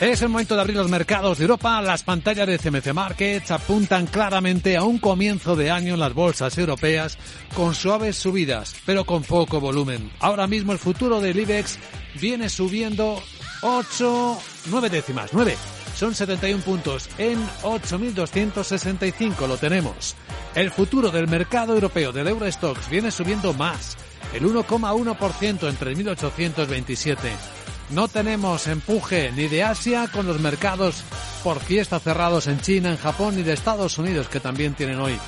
Es el momento de abrir los mercados de Europa. Las pantallas de CMC Markets apuntan claramente a un comienzo de año en las bolsas europeas con suaves subidas, pero con poco volumen. Ahora mismo el futuro del IBEX viene subiendo 8, 9 décimas, 9. Son 71 puntos en 8.265 lo tenemos. El futuro del mercado europeo del Eurostox viene subiendo más, el 1,1% entre 1.827. No tenemos empuje ni de Asia con los mercados por fiesta cerrados en China, en Japón ni de Estados Unidos que también tienen hoy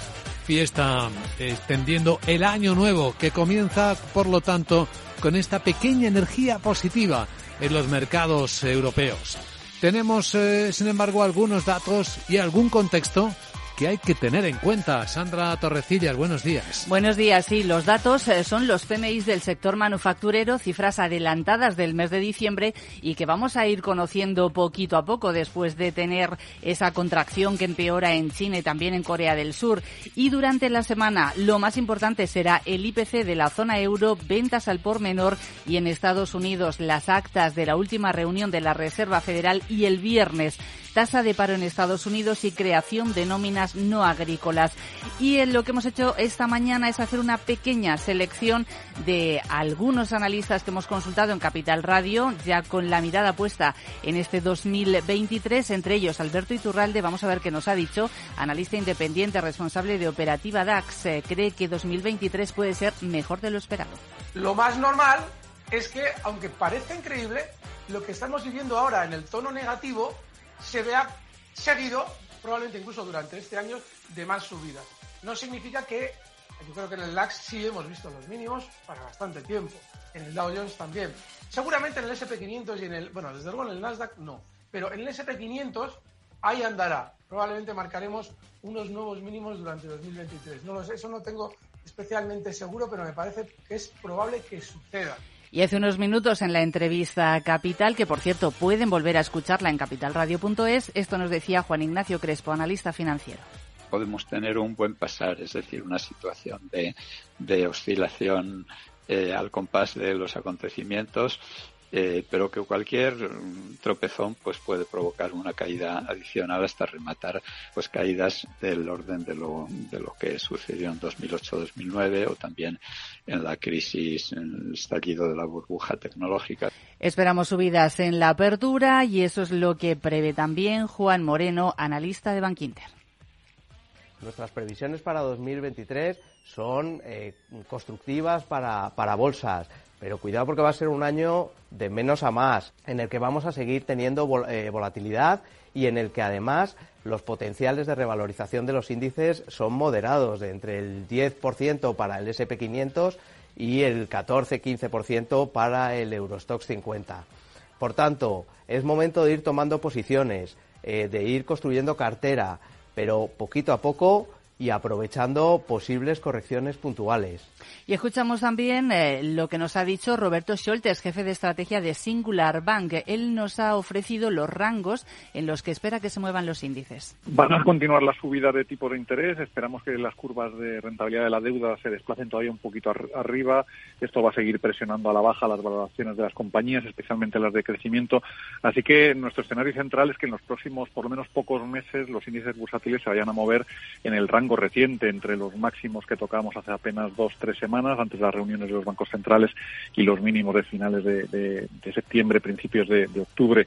fiesta extendiendo el año nuevo que comienza por lo tanto con esta pequeña energía positiva en los mercados europeos. Tenemos, eh, sin embargo, algunos datos y algún contexto que hay que tener en cuenta. Sandra Torrecillas, buenos días. Buenos días, sí. Los datos eh, son los PMI del sector manufacturero, cifras adelantadas del mes de diciembre y que vamos a ir conociendo poquito a poco después de tener esa contracción que empeora en China y también en Corea del Sur. Y durante la semana lo más importante será el IPC de la zona euro, ventas al por menor y en Estados Unidos las actas de la última reunión de la Reserva Federal y el viernes tasa de paro en Estados Unidos y creación de nóminas no agrícolas. Y lo que hemos hecho esta mañana es hacer una pequeña selección de algunos analistas que hemos consultado en Capital Radio, ya con la mirada puesta en este 2023, entre ellos Alberto Iturralde, vamos a ver qué nos ha dicho, analista independiente responsable de operativa DAX, cree que 2023 puede ser mejor de lo esperado. Lo más normal es que, aunque parezca increíble, lo que estamos viviendo ahora en el tono negativo se vea seguido, probablemente incluso durante este año, de más subidas. No significa que, yo creo que en el LAX sí hemos visto los mínimos para bastante tiempo, en el Dow Jones también. Seguramente en el SP500 y en el, bueno, desde luego en el Nasdaq no, pero en el SP500 ahí andará. Probablemente marcaremos unos nuevos mínimos durante 2023. No lo sé, eso no tengo especialmente seguro, pero me parece que es probable que suceda. Y hace unos minutos en la entrevista Capital, que por cierto pueden volver a escucharla en capitalradio.es, esto nos decía Juan Ignacio Crespo, analista financiero. Podemos tener un buen pasar, es decir, una situación de, de oscilación eh, al compás de los acontecimientos eh, pero que cualquier tropezón pues puede provocar una caída adicional hasta rematar pues caídas del orden de lo, de lo que sucedió en 2008-2009 o también en la crisis, en el estallido de la burbuja tecnológica. Esperamos subidas en la apertura y eso es lo que prevé también Juan Moreno, analista de Bankinter. Nuestras previsiones para 2023 son eh, constructivas para, para bolsas. Pero cuidado porque va a ser un año de menos a más, en el que vamos a seguir teniendo eh, volatilidad y en el que además los potenciales de revalorización de los índices son moderados, de entre el 10% para el SP500 y el 14-15% para el Eurostox 50. Por tanto, es momento de ir tomando posiciones, eh, de ir construyendo cartera, pero poquito a poco y aprovechando posibles correcciones puntuales. Y escuchamos también eh, lo que nos ha dicho Roberto Scholtes, jefe de estrategia de Singular Bank. Él nos ha ofrecido los rangos en los que espera que se muevan los índices. Van a continuar la subida de tipo de interés. Esperamos que las curvas de rentabilidad de la deuda se desplacen todavía un poquito arriba. Esto va a seguir presionando a la baja las valoraciones de las compañías, especialmente las de crecimiento. Así que nuestro escenario central es que en los próximos, por lo menos pocos meses, los índices bursátiles se vayan a mover en el rango reciente entre los máximos que tocamos hace apenas dos, tres semanas, antes de las reuniones de los bancos centrales y los mínimos de finales de, septiembre, principios de octubre.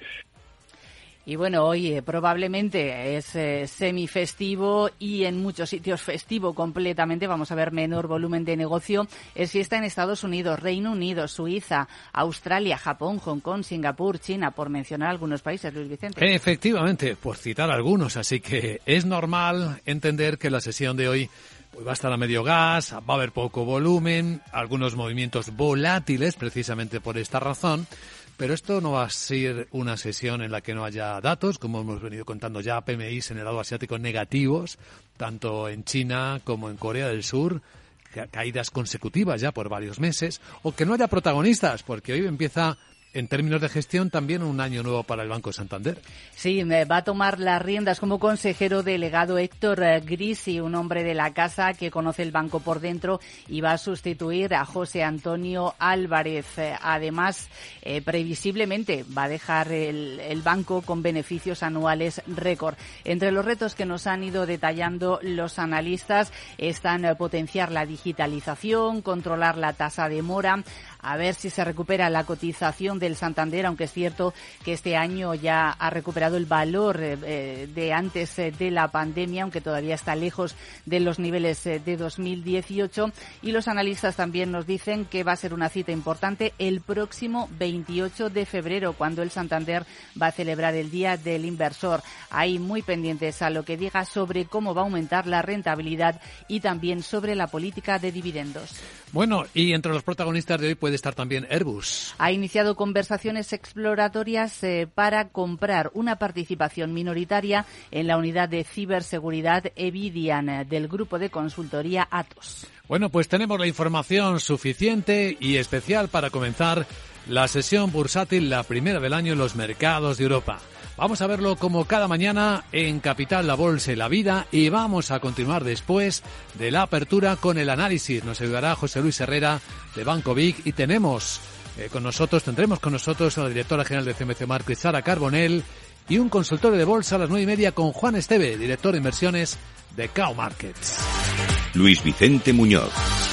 Y bueno, hoy probablemente es eh, semifestivo y en muchos sitios festivo completamente. Vamos a ver menor volumen de negocio. Es fiesta en Estados Unidos, Reino Unido, Suiza, Australia, Japón, Hong Kong, Singapur, China, por mencionar algunos países, Luis Vicente. Efectivamente, por citar algunos. Así que es normal entender que la sesión de hoy pues va a estar a medio gas, va a haber poco volumen, algunos movimientos volátiles precisamente por esta razón. Pero esto no va a ser una sesión en la que no haya datos, como hemos venido contando ya, PMIs en el lado asiático negativos, tanto en China como en Corea del Sur, caídas consecutivas ya por varios meses, o que no haya protagonistas, porque hoy empieza en términos de gestión, también un año nuevo para el Banco Santander. Sí, va a tomar las riendas como consejero delegado Héctor eh, Grisi, un hombre de la casa que conoce el banco por dentro y va a sustituir a José Antonio Álvarez. Eh, además, eh, previsiblemente va a dejar el, el banco con beneficios anuales récord. Entre los retos que nos han ido detallando los analistas están potenciar la digitalización, controlar la tasa de mora, a ver si se recupera la cotización del Santander, aunque es cierto que este año ya ha recuperado el valor eh, eh, de antes eh, de la pandemia, aunque todavía está lejos de los niveles de 2018. Y los analistas también nos dicen que va a ser una cita importante el próximo 28 de febrero, cuando el Santander va a celebrar el Día del Inversor. Ahí muy pendientes a lo que diga sobre cómo va a aumentar la rentabilidad y también sobre la política de dividendos. Bueno, y entre los protagonistas de hoy puede estar también Airbus. Ha iniciado conversaciones exploratorias eh, para comprar una participación minoritaria en la unidad de ciberseguridad Evidian eh, del grupo de consultoría Atos. Bueno, pues tenemos la información suficiente y especial para comenzar la sesión bursátil, la primera del año en los mercados de Europa. Vamos a verlo como cada mañana en Capital, la Bolsa y la Vida y vamos a continuar después de la apertura con el análisis. Nos ayudará José Luis Herrera de Banco Big y tenemos eh, con nosotros, tendremos con nosotros a la directora general de CMC Market, Sara Carbonell, y un consultorio de bolsa a las nueve y media con Juan Esteve, director de inversiones de Cow Markets. Luis Vicente Muñoz.